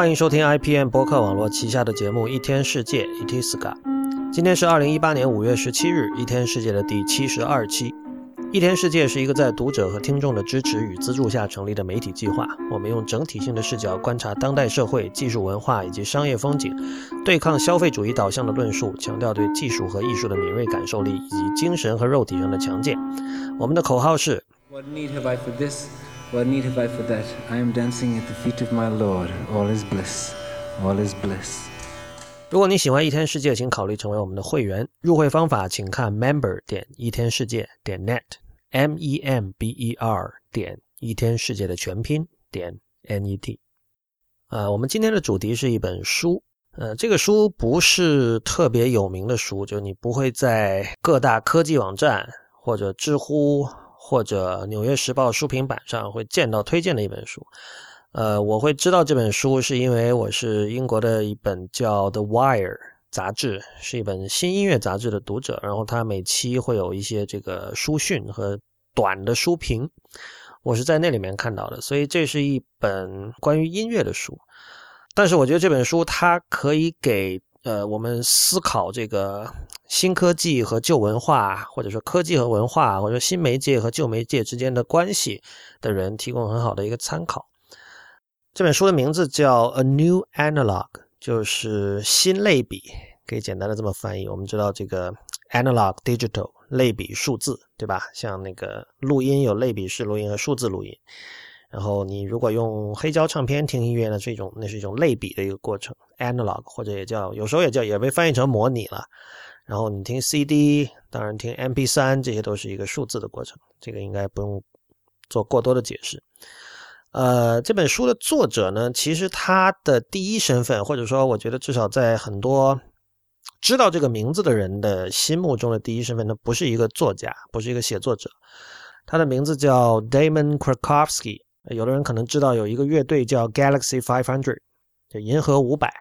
欢迎收听 IPM 播客网络旗下的节目《一天世界》（Itiska）。今天是二零一八年五月十七日，《一天世界》的第七十二期。《一天世界》是一个在读者和听众的支持与资助下成立的媒体计划。我们用整体性的视角观察当代社会、技术文化以及商业风景，对抗消费主义导向的论述，强调对技术和艺术的敏锐感受力以及精神和肉体上的强健。我们的口号是。What need have I for this? What need have I for that? I am dancing at the feet of my Lord. All is bliss. All is bliss. 如果你喜欢一天世界，请考虑成为我们的会员。入会方法请看 member 点一天世界点 net，m e m b e r 点一天世界的全拼点 n e t。呃，我们今天的主题是一本书。呃，这个书不是特别有名的书，就你不会在各大科技网站或者知乎。或者《纽约时报》书评版上会见到推荐的一本书，呃，我会知道这本书是因为我是英国的一本叫《The Wire》杂志，是一本新音乐杂志的读者，然后它每期会有一些这个书讯和短的书评，我是在那里面看到的，所以这是一本关于音乐的书，但是我觉得这本书它可以给。呃，我们思考这个新科技和旧文化，或者说科技和文化，或者说新媒介和旧媒介之间的关系的人，提供很好的一个参考。这本书的名字叫《A New Analog》，就是新类比，可以简单的这么翻译。我们知道这个 analog digital 类比数字，对吧？像那个录音有类比式录音和数字录音。然后你如果用黑胶唱片听音乐呢，是一种那是一种类比的一个过程，analog 或者也叫有时候也叫也被翻译成模拟了。然后你听 CD，当然听 MP3，这些都是一个数字的过程，这个应该不用做过多的解释。呃，这本书的作者呢，其实他的第一身份，或者说我觉得至少在很多知道这个名字的人的心目中的第一身份，他不是一个作家，不是一个写作者，他的名字叫 Damon Krakowski。有的人可能知道有一个乐队叫 Galaxy Five Hundred，就银河五百。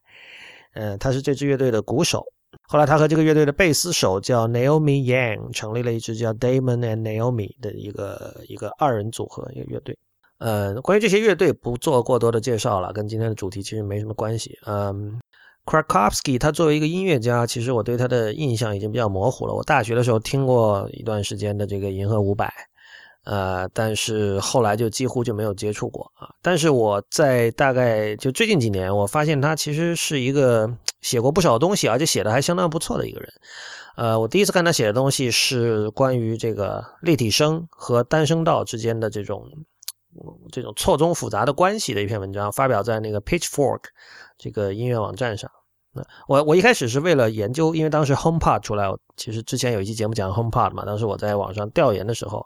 嗯，他是这支乐队的鼓手。后来他和这个乐队的贝斯手叫 Naomi Yang 成立了一支叫 Damon and Naomi 的一个一个二人组合一个乐队。呃，关于这些乐队不做过多的介绍了，跟今天的主题其实没什么关系。嗯，Krakowski 他作为一个音乐家，其实我对他的印象已经比较模糊了。我大学的时候听过一段时间的这个银河五百。呃，但是后来就几乎就没有接触过啊。但是我在大概就最近几年，我发现他其实是一个写过不少东西，而且写的还相当不错的一个人。呃，我第一次看他写的东西是关于这个立体声和单声道之间的这种这种错综复杂的关系的一篇文章，发表在那个 Pitchfork 这个音乐网站上。那我我一开始是为了研究，因为当时 HomePod 出来，其实之前有一期节目讲 HomePod 嘛，当时我在网上调研的时候。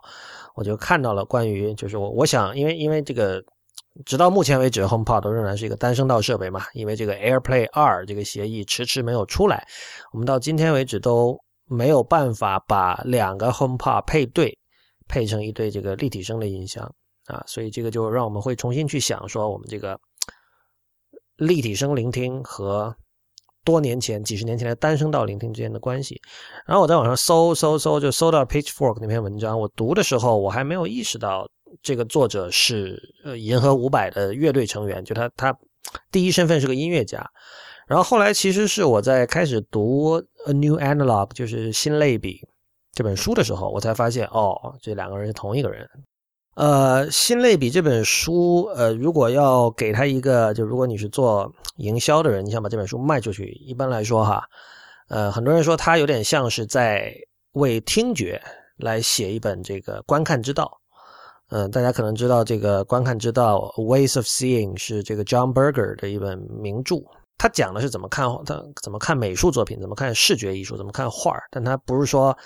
我就看到了关于，就是我我想，因为因为这个，直到目前为止，HomePod 都仍然是一个单声道设备嘛，因为这个 AirPlay 二这个协议迟迟没有出来，我们到今天为止都没有办法把两个 HomePod 配对，配成一对这个立体声的音箱啊，所以这个就让我们会重新去想说，我们这个立体声聆听和。多年前、几十年前的单声道聆听之间的关系，然后我在网上搜搜搜，就搜到 Pitchfork 那篇文章。我读的时候，我还没有意识到这个作者是呃银河五百的乐队成员，就他他第一身份是个音乐家。然后后来其实是我在开始读《A New Analog》就是新类比这本书的时候，我才发现哦，这两个人是同一个人。呃，心类比这本书，呃，如果要给他一个，就如果你是做营销的人，你想把这本书卖出去，一般来说哈，呃，很多人说他有点像是在为听觉来写一本这个观看之道。嗯，大家可能知道这个观看之道《Ways of Seeing》是这个 John Berger 的一本名著，他讲的是怎么看他怎么看美术作品，怎么看视觉艺术，怎么看画但他不是说。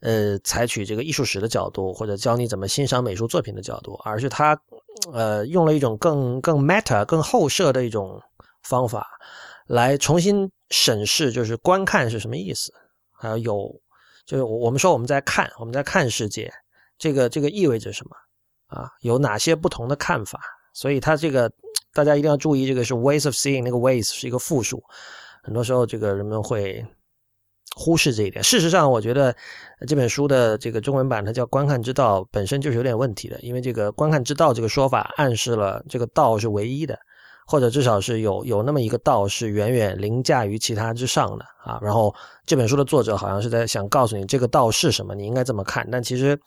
呃，采取这个艺术史的角度，或者教你怎么欣赏美术作品的角度，而是他，呃，用了一种更更 meta、更后设的一种方法，来重新审视，就是观看是什么意思，还有有，就是我们说我们在看，我们在看世界，这个这个意味着什么啊？有哪些不同的看法？所以他这个大家一定要注意，这个是 ways of seeing，那个 ways 是一个复数，很多时候这个人们会。忽视这一点。事实上，我觉得这本书的这个中文版，它叫“观看之道”，本身就是有点问题的。因为这个“观看之道”这个说法暗示了这个道是唯一的，或者至少是有有那么一个道是远远凌驾于其他之上的啊。然后这本书的作者好像是在想告诉你这个道是什么，你应该这么看。但其实，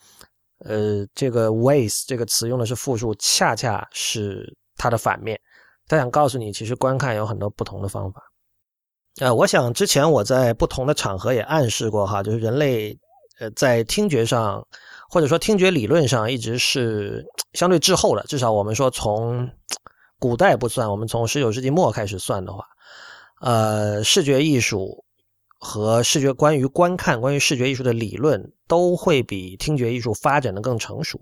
呃，这个 ways 这个词用的是复数，恰恰是它的反面。他想告诉你，其实观看有很多不同的方法。呃，我想之前我在不同的场合也暗示过哈，就是人类呃在听觉上或者说听觉理论上一直是相对滞后的，至少我们说从古代不算，我们从十九世纪末开始算的话，呃，视觉艺术和视觉关于观看关于视觉艺术的理论都会比听觉艺术发展的更成熟。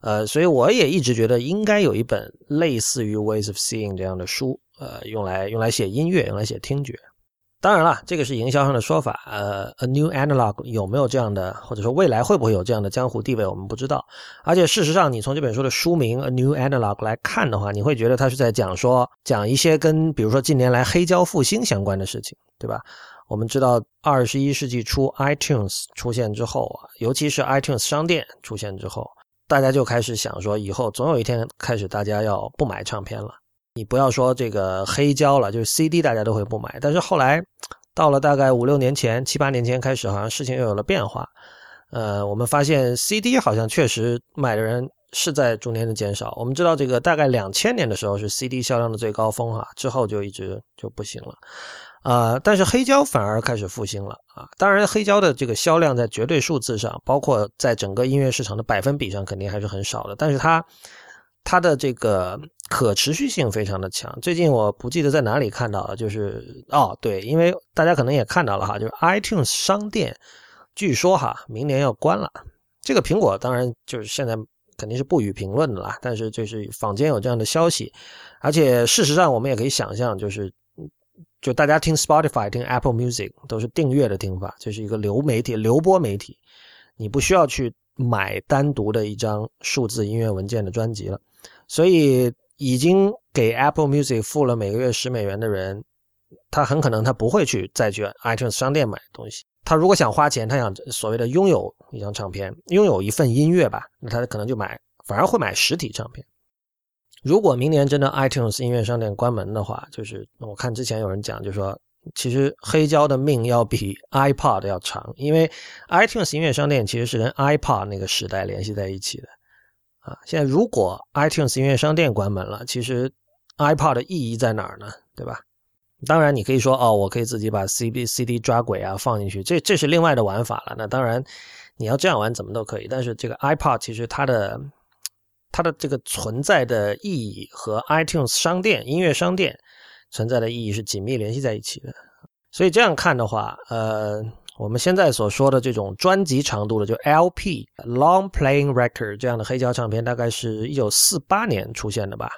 呃，所以我也一直觉得应该有一本类似于《Ways of Seeing》这样的书，呃，用来用来写音乐，用来写听觉。当然了，这个是营销上的说法。呃，A New Analog 有没有这样的，或者说未来会不会有这样的江湖地位，我们不知道。而且事实上，你从这本书的书名《A New Analog》来看的话，你会觉得它是在讲说讲一些跟比如说近年来黑胶复兴相关的事情，对吧？我们知道，二十一世纪初 iTunes 出现之后啊，尤其是 iTunes 商店出现之后。大家就开始想说，以后总有一天开始，大家要不买唱片了。你不要说这个黑胶了，就是 CD，大家都会不买。但是后来，到了大概五六年前、七八年前开始，好像事情又有了变化。呃，我们发现 CD 好像确实买的人是在逐年的减少。我们知道，这个大概两千年的时候是 CD 销量的最高峰哈，之后就一直就不行了。啊，但是黑胶反而开始复兴了啊！当然，黑胶的这个销量在绝对数字上，包括在整个音乐市场的百分比上，肯定还是很少的。但是它它的这个可持续性非常的强。最近我不记得在哪里看到了，就是哦，对，因为大家可能也看到了哈，就是 iTunes 商店据说哈明年要关了。这个苹果当然就是现在肯定是不予评论的啦，但是就是坊间有这样的消息，而且事实上我们也可以想象，就是。就大家听 Spotify、听 Apple Music 都是订阅的听法，这是一个流媒体、流播媒体，你不需要去买单独的一张数字音乐文件的专辑了。所以，已经给 Apple Music 付了每个月十美元的人，他很可能他不会去再去 iTunes 商店买东西。他如果想花钱，他想所谓的拥有一张唱片，拥有一份音乐吧，那他可能就买，反而会买实体唱片。如果明年真的 iTunes 音乐商店关门的话，就是我看之前有人讲，就说其实黑胶的命要比 iPod 要长，因为 iTunes 音乐商店其实是跟 iPod 那个时代联系在一起的啊。现在如果 iTunes 音乐商店关门了，其实 iPod 的意义在哪儿呢？对吧？当然你可以说哦，我可以自己把 CD CD 抓轨啊放进去，这这是另外的玩法了。那当然你要这样玩怎么都可以，但是这个 iPod 其实它的。它的这个存在的意义和 iTunes 商店、音乐商店存在的意义是紧密联系在一起的。所以这样看的话，呃，我们现在所说的这种专辑长度的，就 LP（Long Playing Record） 这样的黑胶唱片，大概是一九四八年出现的吧。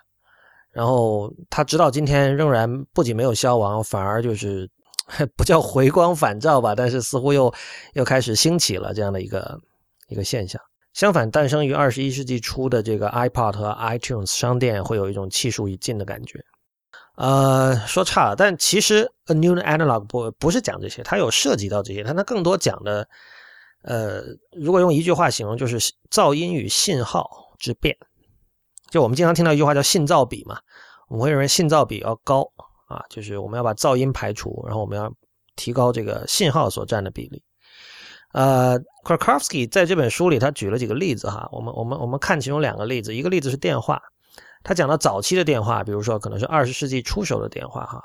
然后它直到今天仍然不仅没有消亡，反而就是 不叫回光返照吧，但是似乎又又开始兴起了这样的一个一个现象。相反，诞生于二十一世纪初的这个 iPod 和 iTunes 商店，会有一种气数已尽的感觉。呃，说差了，但其实 A New Analog 不不是讲这些，它有涉及到这些，但它更多讲的，呃，如果用一句话形容，就是噪音与信号之变。就我们经常听到一句话叫信噪比嘛，我们会认为信噪比要高啊，就是我们要把噪音排除，然后我们要提高这个信号所占的比例。呃 k r a k o w s k i 在这本书里，他举了几个例子哈。我们我们我们看其中两个例子，一个例子是电话，他讲到早期的电话，比如说可能是二十世纪初手的电话哈，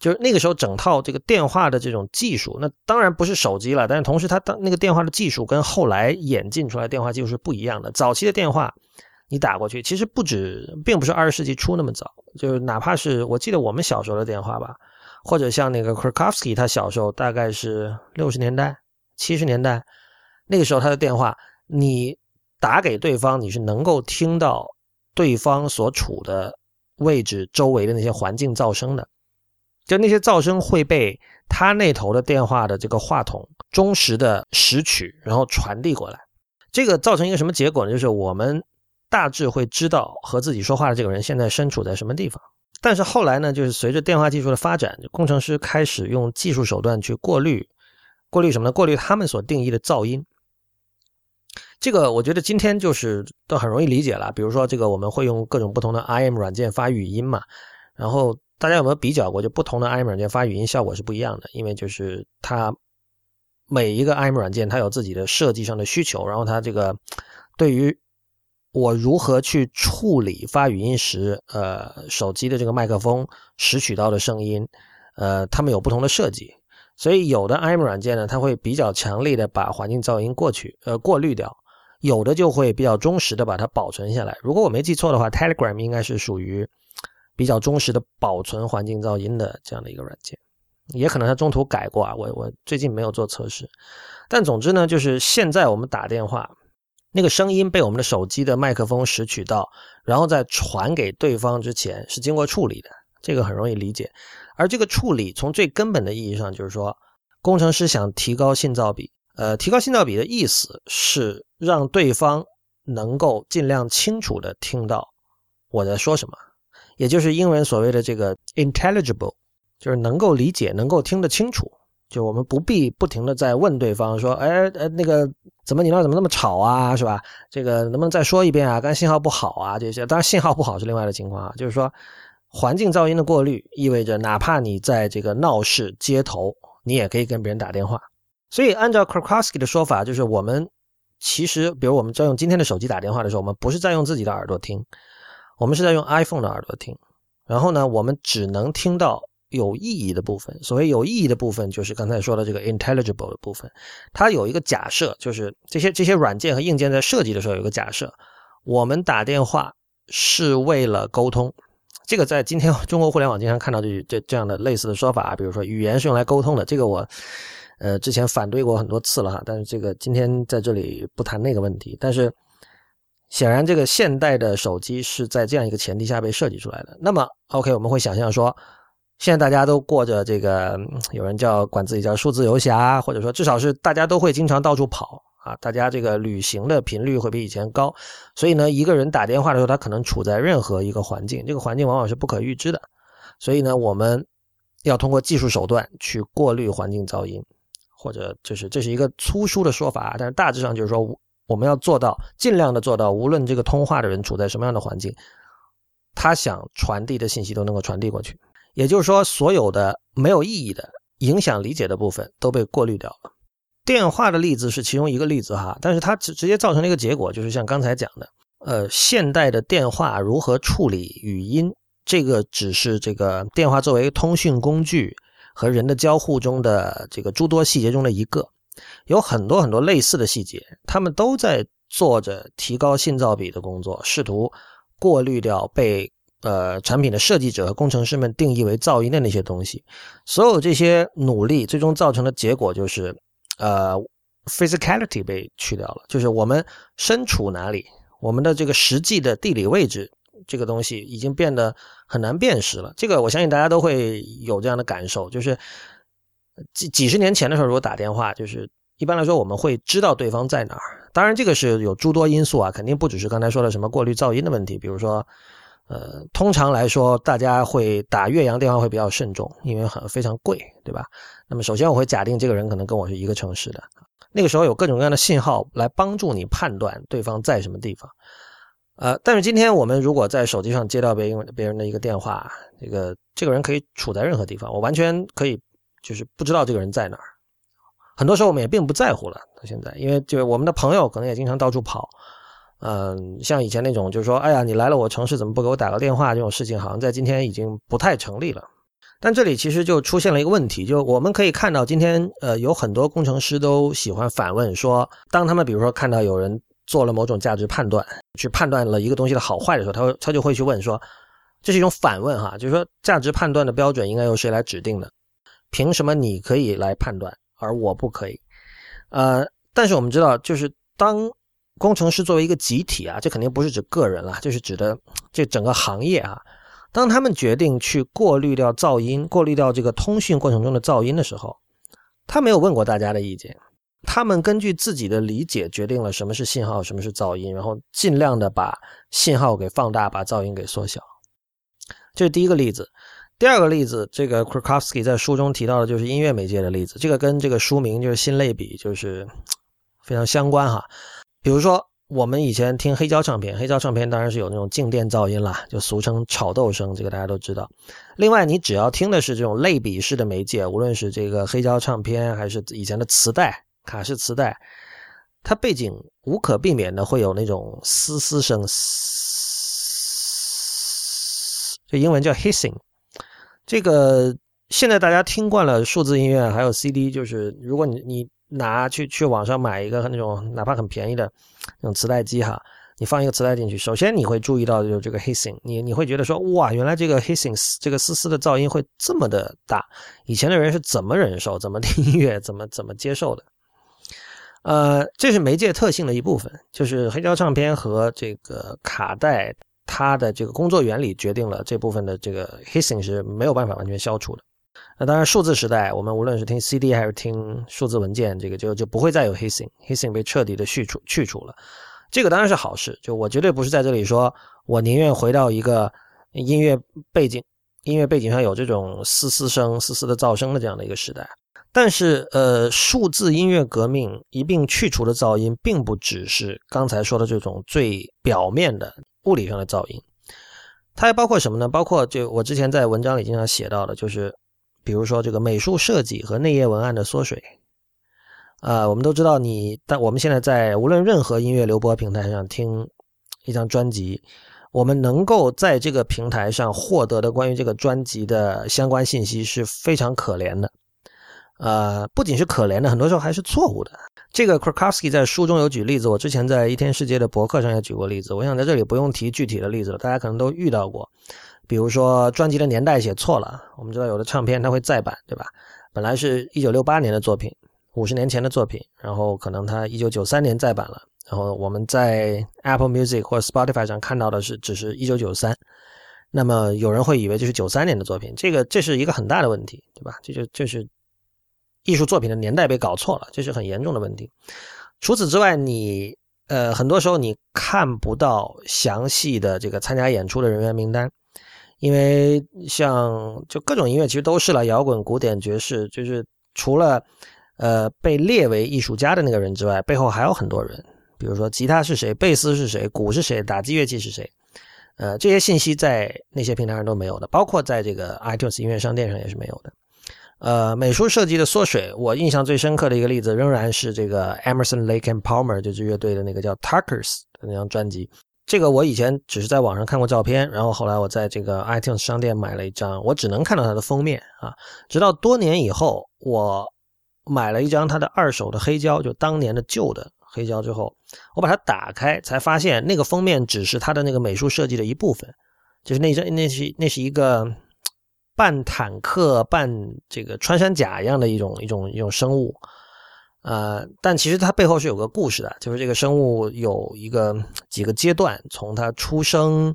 就是那个时候整套这个电话的这种技术，那当然不是手机了，但是同时它当那个电话的技术跟后来演进出来电话技术是不一样的。早期的电话你打过去，其实不止，并不是二十世纪初那么早，就是哪怕是我记得我们小时候的电话吧，或者像那个 k r a k o w s k i 他小时候大概是六十年代。七十年代，那个时候他的电话，你打给对方，你是能够听到对方所处的位置周围的那些环境噪声的，就那些噪声会被他那头的电话的这个话筒忠实的拾取，然后传递过来。这个造成一个什么结果呢？就是我们大致会知道和自己说话的这个人现在身处在什么地方。但是后来呢，就是随着电话技术的发展，工程师开始用技术手段去过滤。过滤什么呢？过滤他们所定义的噪音。这个我觉得今天就是都很容易理解了。比如说，这个我们会用各种不同的 IM 软件发语音嘛，然后大家有没有比较过，就不同的 IM 软件发语音效果是不一样的，因为就是它每一个 IM 软件它有自己的设计上的需求，然后它这个对于我如何去处理发语音时，呃，手机的这个麦克风拾取到的声音，呃，它们有不同的设计，所以有的 IM 软件呢，它会比较强力的把环境噪音过去，呃，过滤掉；有的就会比较忠实的把它保存下来。如果我没记错的话，Telegram 应该是属于比较忠实的保存环境噪音的这样的一个软件，也可能它中途改过啊，我我最近没有做测试，但总之呢，就是现在我们打电话。那个声音被我们的手机的麦克风拾取到，然后在传给对方之前是经过处理的，这个很容易理解。而这个处理从最根本的意义上就是说，工程师想提高信噪比。呃，提高信噪比的意思是让对方能够尽量清楚的听到我在说什么，也就是英文所谓的这个 intelligible，就是能够理解、能够听得清楚。就我们不必不停的在问对方说，哎，呃，那个怎么你那怎么那么吵啊，是吧？这个能不能再说一遍啊？刚才信号不好啊，这些当然信号不好是另外的情况啊。就是说，环境噪音的过滤意味着，哪怕你在这个闹市街头，你也可以跟别人打电话。所以按照 Krakowski 的说法，就是我们其实，比如我们在用今天的手机打电话的时候，我们不是在用自己的耳朵听，我们是在用 iPhone 的耳朵听。然后呢，我们只能听到。有意义的部分，所谓有意义的部分，就是刚才说的这个 intelligible 的部分。它有一个假设，就是这些这些软件和硬件在设计的时候有个假设：我们打电话是为了沟通。这个在今天中国互联网经常看到这这这样的类似的说法，比如说语言是用来沟通的。这个我呃之前反对过很多次了哈，但是这个今天在这里不谈那个问题。但是显然，这个现代的手机是在这样一个前提下被设计出来的。那么，OK，我们会想象说。现在大家都过着这个，有人叫管自己叫数字游侠，或者说至少是大家都会经常到处跑啊，大家这个旅行的频率会比以前高，所以呢，一个人打电话的时候，他可能处在任何一个环境，这个环境往往是不可预知的，所以呢，我们要通过技术手段去过滤环境噪音，或者就是这是一个粗疏的说法，但是大致上就是说，我们要做到尽量的做到，无论这个通话的人处在什么样的环境，他想传递的信息都能够传递过去。也就是说，所有的没有意义的、影响理解的部分都被过滤掉了。电话的例子是其中一个例子哈，但是它直直接造成了一个结果，就是像刚才讲的，呃，现代的电话如何处理语音，这个只是这个电话作为通讯工具和人的交互中的这个诸多细节中的一个，有很多很多类似的细节，他们都在做着提高信噪比的工作，试图过滤掉被。呃，产品的设计者和工程师们定义为噪音的那些东西，所有这些努力最终造成的结果就是，呃，physicality 被去掉了，就是我们身处哪里，我们的这个实际的地理位置，这个东西已经变得很难辨识了。这个我相信大家都会有这样的感受，就是几几十年前的时候，如果打电话，就是一般来说我们会知道对方在哪儿。当然，这个是有诸多因素啊，肯定不只是刚才说的什么过滤噪音的问题，比如说。呃，通常来说，大家会打岳阳电话会比较慎重，因为很非常贵，对吧？那么首先我会假定这个人可能跟我是一个城市的，那个时候有各种各样的信号来帮助你判断对方在什么地方。呃，但是今天我们如果在手机上接到别人别人的一个电话，这个这个人可以处在任何地方，我完全可以就是不知道这个人在哪儿。很多时候我们也并不在乎了，到现在，因为就我们的朋友可能也经常到处跑。嗯，像以前那种，就是说，哎呀，你来了我城市，怎么不给我打个电话？这种事情好像在今天已经不太成立了。但这里其实就出现了一个问题，就我们可以看到，今天呃，有很多工程师都喜欢反问说，当他们比如说看到有人做了某种价值判断，去判断了一个东西的好坏的时候，他他就会去问说，这是一种反问哈，就是说价值判断的标准应该由谁来指定的？凭什么你可以来判断，而我不可以？呃，但是我们知道，就是当。工程师作为一个集体啊，这肯定不是指个人了，就是指的这整个行业啊。当他们决定去过滤掉噪音、过滤掉这个通讯过程中的噪音的时候，他没有问过大家的意见，他们根据自己的理解决定了什么是信号，什么是噪音，然后尽量的把信号给放大，把噪音给缩小。这是第一个例子。第二个例子，这个 Krakowski 在书中提到的就是音乐媒介的例子，这个跟这个书名就是新类比，就是非常相关哈。比如说，我们以前听黑胶唱片，黑胶唱片当然是有那种静电噪音啦，就俗称炒豆声，这个大家都知道。另外，你只要听的是这种类比式的媒介，无论是这个黑胶唱片还是以前的磁带、卡式磁带，它背景无可避免的会有那种嘶嘶声，这英文叫 hissing。这个现在大家听惯了数字音乐，还有 CD，就是如果你你。拿去去网上买一个那种哪怕很便宜的那种磁带机哈，你放一个磁带进去，首先你会注意到有这个 hissing，你你会觉得说哇，原来这个 hissing 这个嘶嘶的噪音会这么的大，以前的人是怎么忍受、怎么听音乐、怎么怎么接受的？呃，这是媒介特性的一部分，就是黑胶唱片和这个卡带，它的这个工作原理决定了这部分的这个 hissing 是没有办法完全消除的。那当然，数字时代，我们无论是听 CD 还是听数字文件，这个就就不会再有 hissing，hissing 被彻底的去除去除了。这个当然是好事，就我绝对不是在这里说，我宁愿回到一个音乐背景，音乐背景上有这种嘶嘶声、嘶嘶的噪声的这样的一个时代。但是，呃，数字音乐革命一并去除的噪音，并不只是刚才说的这种最表面的物理上的噪音，它还包括什么呢？包括就我之前在文章里经常写到的，就是。比如说这个美术设计和内页文案的缩水，啊，我们都知道你，但我们现在在无论任何音乐流播平台上听一张专辑，我们能够在这个平台上获得的关于这个专辑的相关信息是非常可怜的，呃，不仅是可怜的，很多时候还是错误的。这个 Krakowski 在书中有举例子，我之前在一天世界的博客上也举过例子，我想在这里不用提具体的例子了，大家可能都遇到过。比如说专辑的年代写错了，我们知道有的唱片它会再版，对吧？本来是一九六八年的作品，五十年前的作品，然后可能它一九九三年再版了，然后我们在 Apple Music 或者 Spotify 上看到的是只是一九九三，那么有人会以为这是九三年的作品，这个这是一个很大的问题，对吧？这就这是艺术作品的年代被搞错了，这是很严重的问题。除此之外，你呃很多时候你看不到详细的这个参加演出的人员名单。因为像就各种音乐其实都是了，摇滚、古典、爵士，就是除了呃被列为艺术家的那个人之外，背后还有很多人，比如说吉他是谁，贝斯是谁，鼓是谁，打击乐器是谁，呃，这些信息在那些平台上都没有的，包括在这个 iTunes 音乐商店上也是没有的。呃，美术设计的缩水，我印象最深刻的一个例子仍然是这个 Emerson Lake and Palmer 这支乐队的那个叫 Tuckers 的那张专辑。这个我以前只是在网上看过照片，然后后来我在这个 iTunes 商店买了一张，我只能看到它的封面啊。直到多年以后，我买了一张它的二手的黑胶，就当年的旧的黑胶之后，我把它打开，才发现那个封面只是它的那个美术设计的一部分，就是那张那是那是一个半坦克半这个穿山甲一样的一种一种一种生物。呃，但其实它背后是有个故事的，就是这个生物有一个几个阶段，从它出生，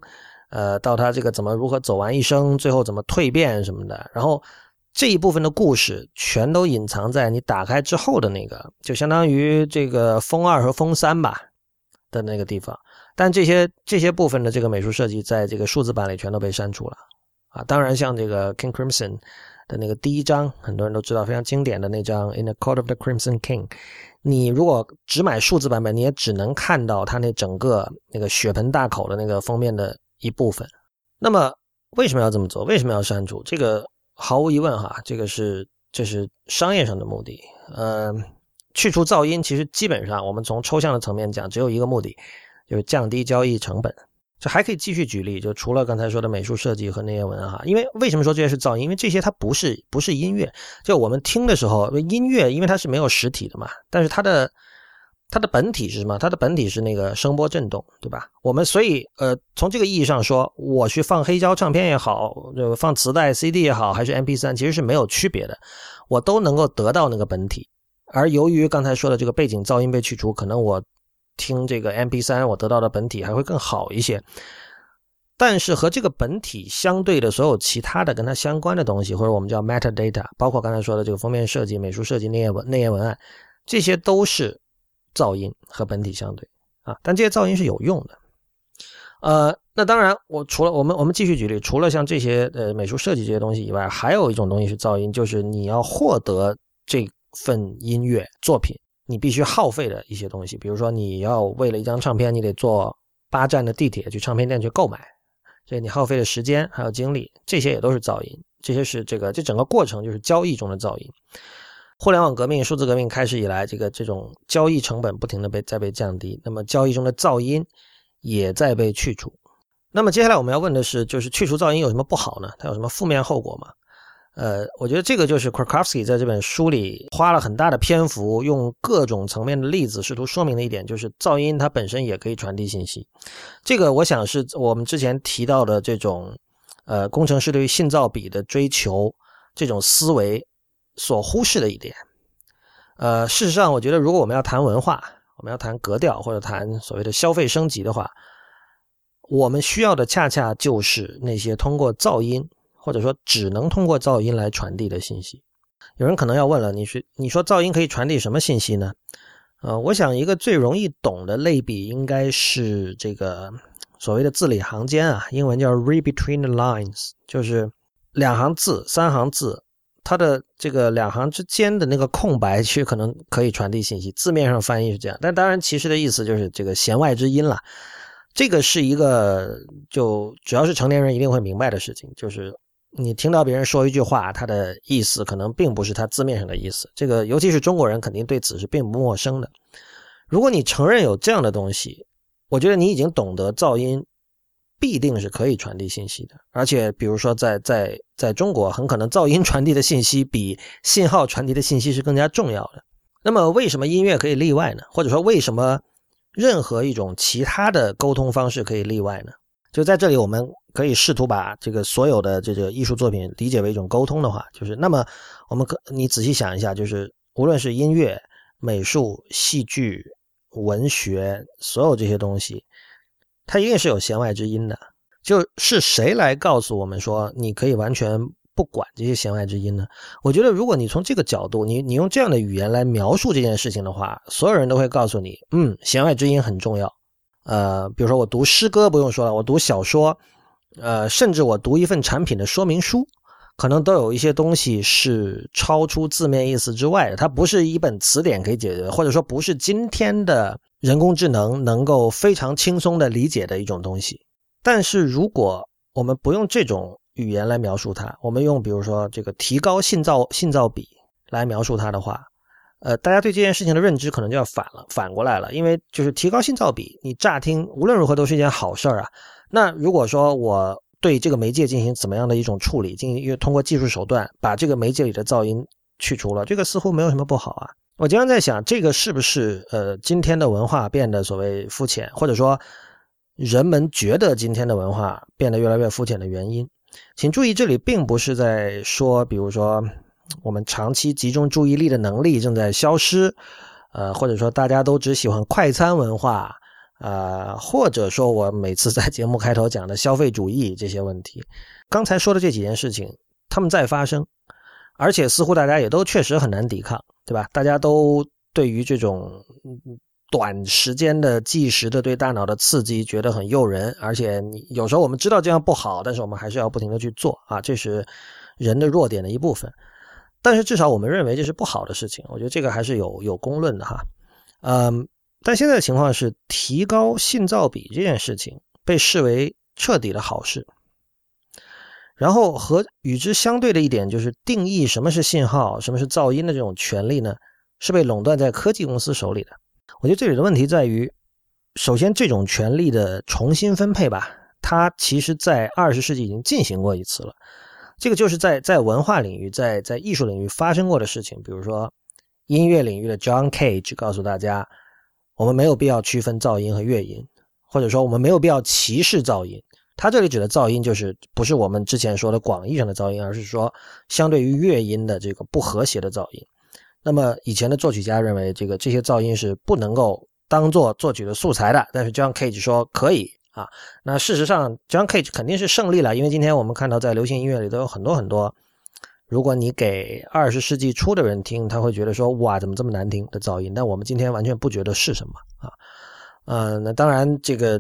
呃，到它这个怎么如何走完一生，最后怎么蜕变什么的，然后这一部分的故事全都隐藏在你打开之后的那个，就相当于这个封二和封三吧的那个地方。但这些这些部分的这个美术设计，在这个数字版里全都被删除了啊。当然，像这个 King Crimson。的那个第一章，很多人都知道，非常经典的那张《In the Court of the Crimson King》。你如果只买数字版本，你也只能看到它那整个那个血盆大口的那个封面的一部分。那么为什么要这么做？为什么要删除？这个毫无疑问哈，这个是这是商业上的目的。呃，去除噪音，其实基本上我们从抽象的层面讲，只有一个目的，就是降低交易成本。这还可以继续举例，就除了刚才说的美术设计和内页文哈，因为为什么说这些是噪音？因为这些它不是不是音乐，就我们听的时候，音乐因为它是没有实体的嘛，但是它的它的本体是什么？它的本体是那个声波振动，对吧？我们所以呃，从这个意义上说，我去放黑胶唱片也好，就放磁带 CD 也好，还是 MP3，其实是没有区别的，我都能够得到那个本体。而由于刚才说的这个背景噪音被去除，可能我。听这个 MP3，我得到的本体还会更好一些。但是和这个本体相对的所有其他的跟它相关的东西，或者我们叫 metadata，包括刚才说的这个封面设计、美术设计、内页文内页文案，这些都是噪音和本体相对啊。但这些噪音是有用的。呃，那当然，我除了我们我们继续举例，除了像这些呃美术设计这些东西以外，还有一种东西是噪音，就是你要获得这份音乐作品。你必须耗费的一些东西，比如说你要为了一张唱片，你得坐八站的地铁去唱片店去购买，所以你耗费的时间还有精力，这些也都是噪音。这些是这个这整个过程就是交易中的噪音。互联网革命、数字革命开始以来，这个这种交易成本不停的被在被降低，那么交易中的噪音也在被去除。那么接下来我们要问的是，就是去除噪音有什么不好呢？它有什么负面后果吗？呃，我觉得这个就是 Krakowski 在这本书里花了很大的篇幅，用各种层面的例子试图说明的一点，就是噪音它本身也可以传递信息。这个我想是我们之前提到的这种，呃，工程师对于信噪比的追求这种思维所忽视的一点。呃，事实上，我觉得如果我们要谈文化，我们要谈格调或者谈所谓的消费升级的话，我们需要的恰恰就是那些通过噪音。或者说，只能通过噪音来传递的信息。有人可能要问了：你是你说噪音可以传递什么信息呢？呃，我想一个最容易懂的类比应该是这个所谓的字里行间啊，英文叫 read between the lines，就是两行字、三行字，它的这个两行之间的那个空白区可能可以传递信息。字面上翻译是这样，但当然其实的意思就是这个弦外之音了。这个是一个就只要是成年人一定会明白的事情，就是。你听到别人说一句话，他的意思可能并不是他字面上的意思。这个，尤其是中国人，肯定对此是并不陌生的。如果你承认有这样的东西，我觉得你已经懂得噪音必定是可以传递信息的。而且，比如说在在在中国，很可能噪音传递的信息比信号传递的信息是更加重要的。那么，为什么音乐可以例外呢？或者说，为什么任何一种其他的沟通方式可以例外呢？就在这里，我们可以试图把这个所有的这个艺术作品理解为一种沟通的话，就是那么我们可你仔细想一下，就是无论是音乐、美术、戏剧、文学，所有这些东西，它一定是有弦外之音的。就是谁来告诉我们说你可以完全不管这些弦外之音呢？我觉得，如果你从这个角度，你你用这样的语言来描述这件事情的话，所有人都会告诉你，嗯，弦外之音很重要。呃，比如说我读诗歌不用说了，我读小说，呃，甚至我读一份产品的说明书，可能都有一些东西是超出字面意思之外的，它不是一本词典可以解决的，或者说不是今天的人工智能能够非常轻松的理解的一种东西。但是如果我们不用这种语言来描述它，我们用比如说这个提高信噪信噪比来描述它的话。呃，大家对这件事情的认知可能就要反了，反过来了，因为就是提高信噪比，你乍听无论如何都是一件好事儿啊。那如果说我对这个媒介进行怎么样的一种处理，进行通过技术手段把这个媒介里的噪音去除了，这个似乎没有什么不好啊。我经常在想，这个是不是呃今天的文化变得所谓肤浅，或者说人们觉得今天的文化变得越来越肤浅的原因？请注意，这里并不是在说，比如说。我们长期集中注意力的能力正在消失，呃，或者说大家都只喜欢快餐文化，呃，或者说我每次在节目开头讲的消费主义这些问题，刚才说的这几件事情，他们在发生，而且似乎大家也都确实很难抵抗，对吧？大家都对于这种短时间的即时的对大脑的刺激觉得很诱人，而且你有时候我们知道这样不好，但是我们还是要不停的去做啊，这是人的弱点的一部分。但是至少我们认为这是不好的事情，我觉得这个还是有有公论的哈，嗯，但现在的情况是提高信噪比这件事情被视为彻底的好事，然后和与之相对的一点就是定义什么是信号、什么是噪音的这种权利呢，是被垄断在科技公司手里的。我觉得这里的问题在于，首先这种权利的重新分配吧，它其实在二十世纪已经进行过一次了。这个就是在在文化领域，在在艺术领域发生过的事情。比如说，音乐领域的 John Cage 告诉大家，我们没有必要区分噪音和乐音，或者说我们没有必要歧视噪音。他这里指的噪音，就是不是我们之前说的广义上的噪音，而是说相对于乐音的这个不和谐的噪音。那么以前的作曲家认为，这个这些噪音是不能够当做作曲的素材的，但是 John Cage 说可以。啊，那事实上，John Cage 肯定是胜利了，因为今天我们看到在流行音乐里都有很多很多，如果你给二十世纪初的人听，他会觉得说哇，怎么这么难听的噪音？但我们今天完全不觉得是什么啊。嗯，那当然，这个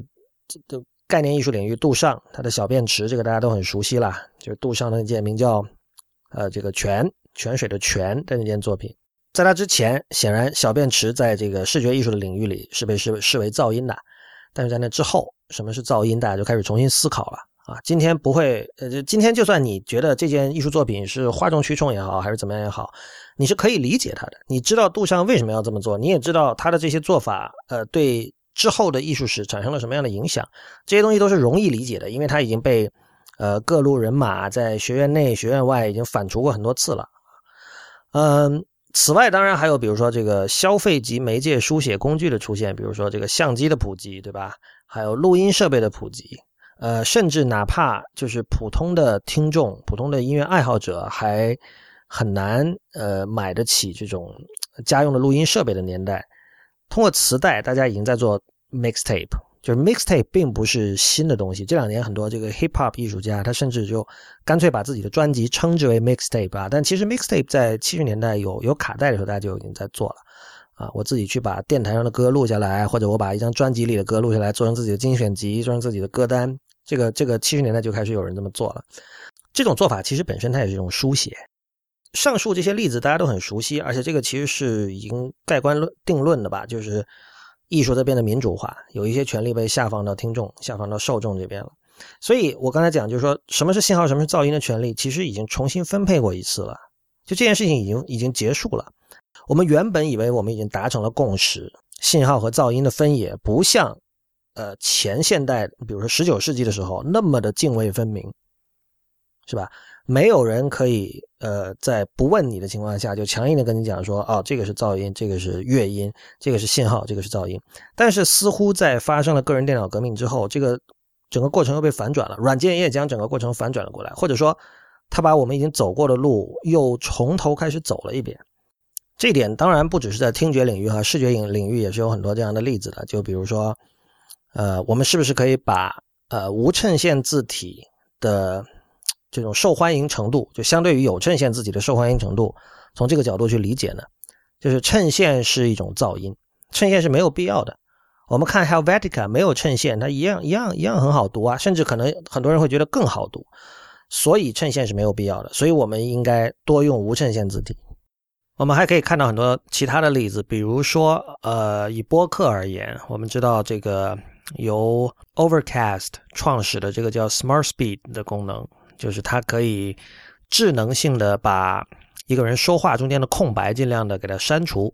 这概念艺术领域，杜尚他的小便池，这个大家都很熟悉了，就是杜尚的那件名叫呃这个泉泉水的泉的那件作品。在他之前，显然小便池在这个视觉艺术的领域里是被视视为噪音的，但是在那之后，什么是噪音，大家就开始重新思考了啊。今天不会，呃，今天就算你觉得这件艺术作品是哗众取宠也好，还是怎么样也好，你是可以理解它的。你知道杜尚为什么要这么做，你也知道他的这些做法，呃，对之后的艺术史产生了什么样的影响，这些东西都是容易理解的，因为他已经被呃各路人马在学院内、学院外已经反刍过很多次了，嗯。此外，当然还有，比如说这个消费级媒介书写工具的出现，比如说这个相机的普及，对吧？还有录音设备的普及，呃，甚至哪怕就是普通的听众、普通的音乐爱好者，还很难呃买得起这种家用的录音设备的年代，通过磁带，大家已经在做 mixtape。就是 mixtape 并不是新的东西，这两年很多这个 hip hop 艺术家，他甚至就干脆把自己的专辑称之为 mixtape 啊。但其实 mixtape 在七十年代有有卡带的时候，大家就已经在做了啊。我自己去把电台上的歌录下来，或者我把一张专辑里的歌录下来，做成自己的精选集，做成自己的歌单。这个这个七十年代就开始有人这么做了。这种做法其实本身它也是一种书写。上述这些例子大家都很熟悉，而且这个其实是已经盖棺论定论的吧，就是。艺术在变得民主化，有一些权利被下放到听众、下放到受众这边了。所以我刚才讲，就是说什么是信号，什么是噪音的权利，其实已经重新分配过一次了。就这件事情已经已经结束了。我们原本以为我们已经达成了共识，信号和噪音的分野不像呃前现代，比如说十九世纪的时候那么的泾渭分明，是吧？没有人可以，呃，在不问你的情况下就强硬的跟你讲说，哦，这个是噪音，这个是乐音，这个是信号，这个是噪音。但是似乎在发生了个人电脑革命之后，这个整个过程又被反转了，软件也将整个过程反转了过来，或者说，他把我们已经走过的路又从头开始走了一遍。这点当然不只是在听觉领域和视觉领领域也是有很多这样的例子的，就比如说，呃，我们是不是可以把呃无衬线字体的这种受欢迎程度，就相对于有衬线字体的受欢迎程度，从这个角度去理解呢，就是衬线是一种噪音，衬线是没有必要的。我们看 Helvetica 没有衬线，它一样一样一样很好读啊，甚至可能很多人会觉得更好读。所以衬线是没有必要的，所以我们应该多用无衬线字体。我们还可以看到很多其他的例子，比如说，呃，以播客而言，我们知道这个由 Overcast 创始的这个叫 Smart Speed 的功能。就是它可以智能性的把一个人说话中间的空白尽量的给它删除，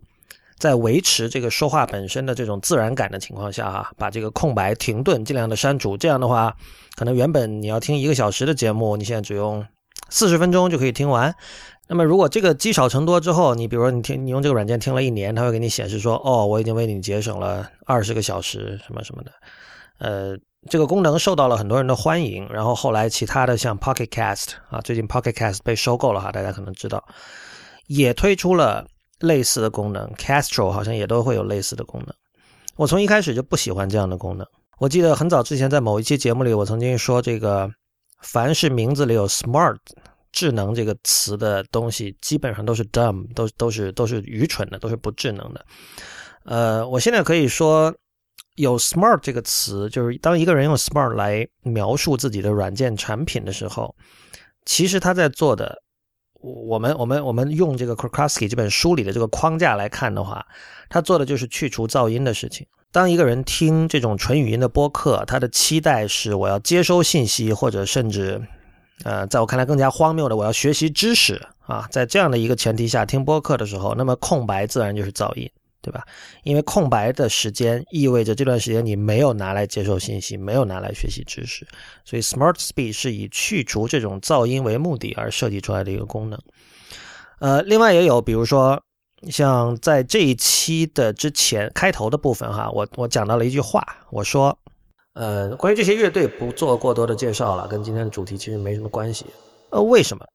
在维持这个说话本身的这种自然感的情况下，哈，把这个空白停顿尽量的删除。这样的话，可能原本你要听一个小时的节目，你现在只用四十分钟就可以听完。那么如果这个积少成多之后，你比如说你听你用这个软件听了一年，它会给你显示说，哦，我已经为你节省了二十个小时什么什么的，呃。这个功能受到了很多人的欢迎，然后后来其他的像 Pocket Cast 啊，最近 Pocket Cast 被收购了哈，大家可能知道，也推出了类似的功能，Castro 好像也都会有类似的功能。我从一开始就不喜欢这样的功能。我记得很早之前在某一期节目里，我曾经说，这个凡是名字里有 smart 智能这个词的东西，基本上都是 dumb，都都是都是愚蠢的，都是不智能的。呃，我现在可以说。有 smart 这个词，就是当一个人用 smart 来描述自己的软件产品的时候，其实他在做的，我们我们我们用这个 Krakowski 这本书里的这个框架来看的话，他做的就是去除噪音的事情。当一个人听这种纯语音的播客，他的期待是我要接收信息，或者甚至，呃，在我看来更加荒谬的，我要学习知识啊，在这样的一个前提下听播客的时候，那么空白自然就是噪音。对吧？因为空白的时间意味着这段时间你没有拿来接受信息，没有拿来学习知识，所以 Smart Speed 是以去除这种噪音为目的而设计出来的一个功能。呃，另外也有，比如说像在这一期的之前开头的部分哈，我我讲到了一句话，我说，呃，关于这些乐队不做过多的介绍了，跟今天的主题其实没什么关系。呃，为什么？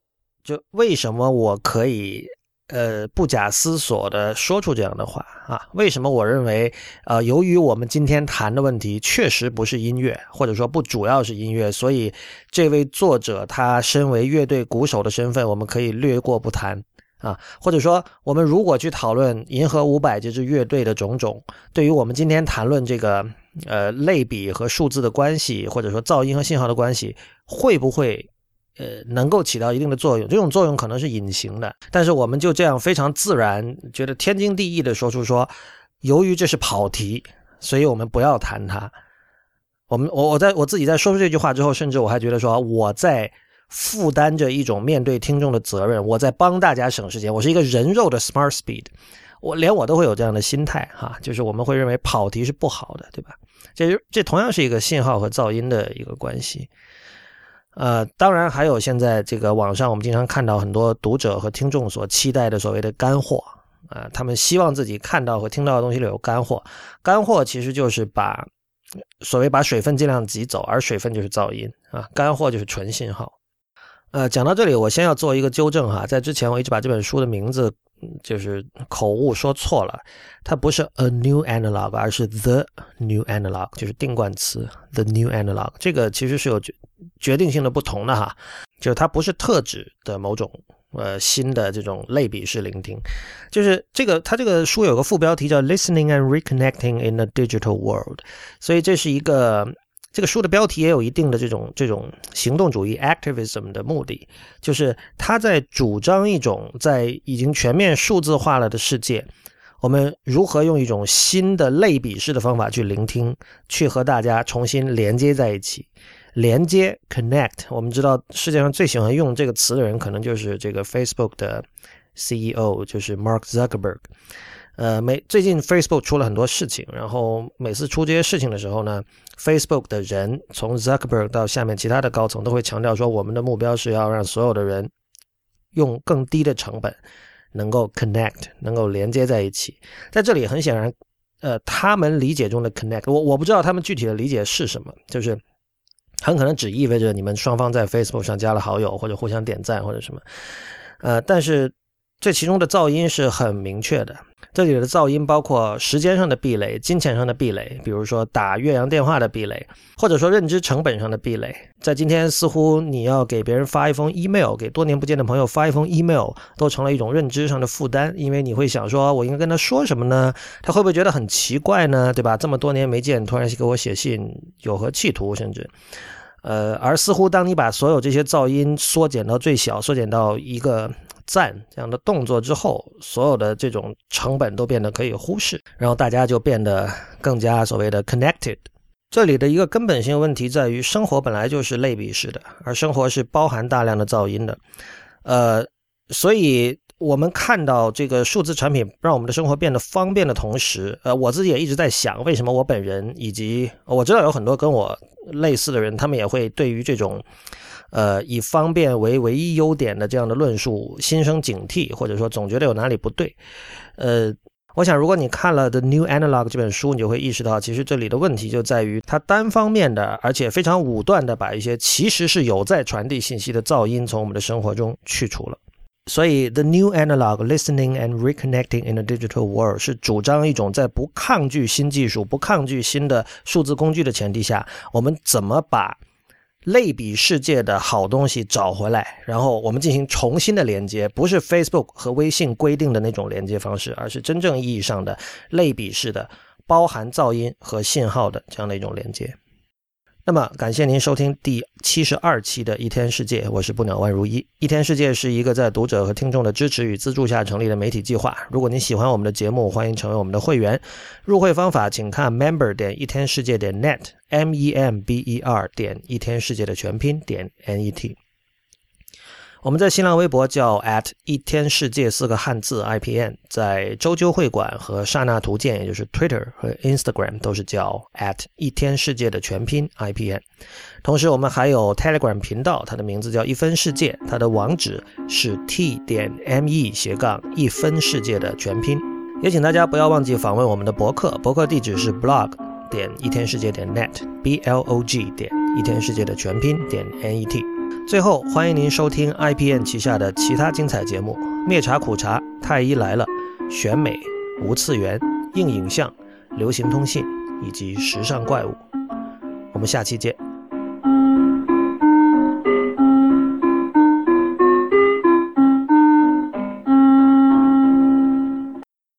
就为什么我可以？呃，不假思索的说出这样的话啊？为什么我认为，呃，由于我们今天谈的问题确实不是音乐，或者说不主要是音乐，所以这位作者他身为乐队鼓手的身份，我们可以略过不谈啊？或者说，我们如果去讨论银河五百这支乐队的种种，对于我们今天谈论这个呃类比和数字的关系，或者说噪音和信号的关系，会不会呃能够起到一定的作用。这种作用可能是隐形的，但是我们就这样非常自然，觉得天经地义的说出说，由于这是跑题，所以我们不要谈它。我们我我在我自己在说出这句话之后，甚至我还觉得说我在负担着一种面对听众的责任，我在帮大家省时间。我是一个人肉的 Smart Speed，我连我都会有这样的心态哈，就是我们会认为跑题是不好的，对吧？这这同样是一个信号和噪音的一个关系。呃，当然还有现在这个网上我们经常看到很多读者和听众所期待的所谓的干货啊，他们希望自己看到和听到的东西里有干货。干货其实就是把。所谓把水分尽量挤走，而水分就是噪音啊，干货就是纯信号。呃，讲到这里，我先要做一个纠正哈，在之前我一直把这本书的名字就是口误说错了，它不是 A New Analog，而是 The New Analog，就是定冠词 The New Analog。这个其实是有决决定性的不同的哈，就是它不是特指的某种。呃，新的这种类比式聆听，就是这个，它这个书有个副标题叫 “Listening and Reconnecting in a Digital World”，所以这是一个这个书的标题也有一定的这种这种行动主义 （activism） 的目的，就是他在主张一种在已经全面数字化了的世界，我们如何用一种新的类比式的方法去聆听，去和大家重新连接在一起。连接 connect，我们知道世界上最喜欢用这个词的人，可能就是这个 Facebook 的 CEO，就是 Mark Zuckerberg。呃，每最近 Facebook 出了很多事情，然后每次出这些事情的时候呢，Facebook 的人从 Zuckerberg 到下面其他的高层都会强调说，我们的目标是要让所有的人用更低的成本能够 connect，能够连接在一起。在这里很显然，呃，他们理解中的 connect，我我不知道他们具体的理解是什么，就是。很可能只意味着你们双方在 Facebook 上加了好友，或者互相点赞，或者什么。呃，但是这其中的噪音是很明确的。这里的噪音包括时间上的壁垒、金钱上的壁垒，比如说打越洋电话的壁垒，或者说认知成本上的壁垒。在今天，似乎你要给别人发一封 email，给多年不见的朋友发一封 email，都成了一种认知上的负担，因为你会想说，我应该跟他说什么呢？他会不会觉得很奇怪呢？对吧？这么多年没见，突然给我写信，有何企图？甚至。呃，而似乎当你把所有这些噪音缩减到最小，缩减到一个赞这样的动作之后，所有的这种成本都变得可以忽视，然后大家就变得更加所谓的 connected。这里的一个根本性问题在于，生活本来就是类比式的，而生活是包含大量的噪音的，呃，所以。我们看到这个数字产品让我们的生活变得方便的同时，呃，我自己也一直在想，为什么我本人以及我知道有很多跟我类似的人，他们也会对于这种，呃，以方便为唯一优点的这样的论述心生警惕，或者说总觉得有哪里不对。呃，我想如果你看了《The New Analog》这本书，你就会意识到，其实这里的问题就在于它单方面的，而且非常武断的把一些其实是有在传递信息的噪音从我们的生活中去除了。所以，the new analog listening and reconnecting in a digital world 是主张一种在不抗拒新技术、不抗拒新的数字工具的前提下，我们怎么把类比世界的好东西找回来，然后我们进行重新的连接，不是 Facebook 和微信规定的那种连接方式，而是真正意义上的类比式的、包含噪音和信号的这样的一种连接。那么，感谢您收听第七十二期的《一天世界》，我是不鸟万如一。《一天世界》是一个在读者和听众的支持与资助下成立的媒体计划。如果您喜欢我们的节目，欢迎成为我们的会员。入会方法，请看 member 点一天世界点 net，m e m b e r 点一天世界的全拼点 n e t。我们在新浪微博叫 at 一天世界四个汉字 IPN，在周究会馆和刹那图鉴，也就是 Twitter 和 Instagram 都是叫 at 一天世界的全拼 IPN。同时，我们还有 Telegram 频道，它的名字叫一分世界，它的网址是 t 点 me 斜杠一分世界的全拼。也请大家不要忘记访问我们的博客，博客地址是 blog 点一天世界点 net，b l o g 点一天世界的全拼点 n e t。最后，欢迎您收听 IPN 旗下的其他精彩节目：灭茶苦茶、太医来了、选美、无次元、硬影像、流行通信以及时尚怪物。我们下期见。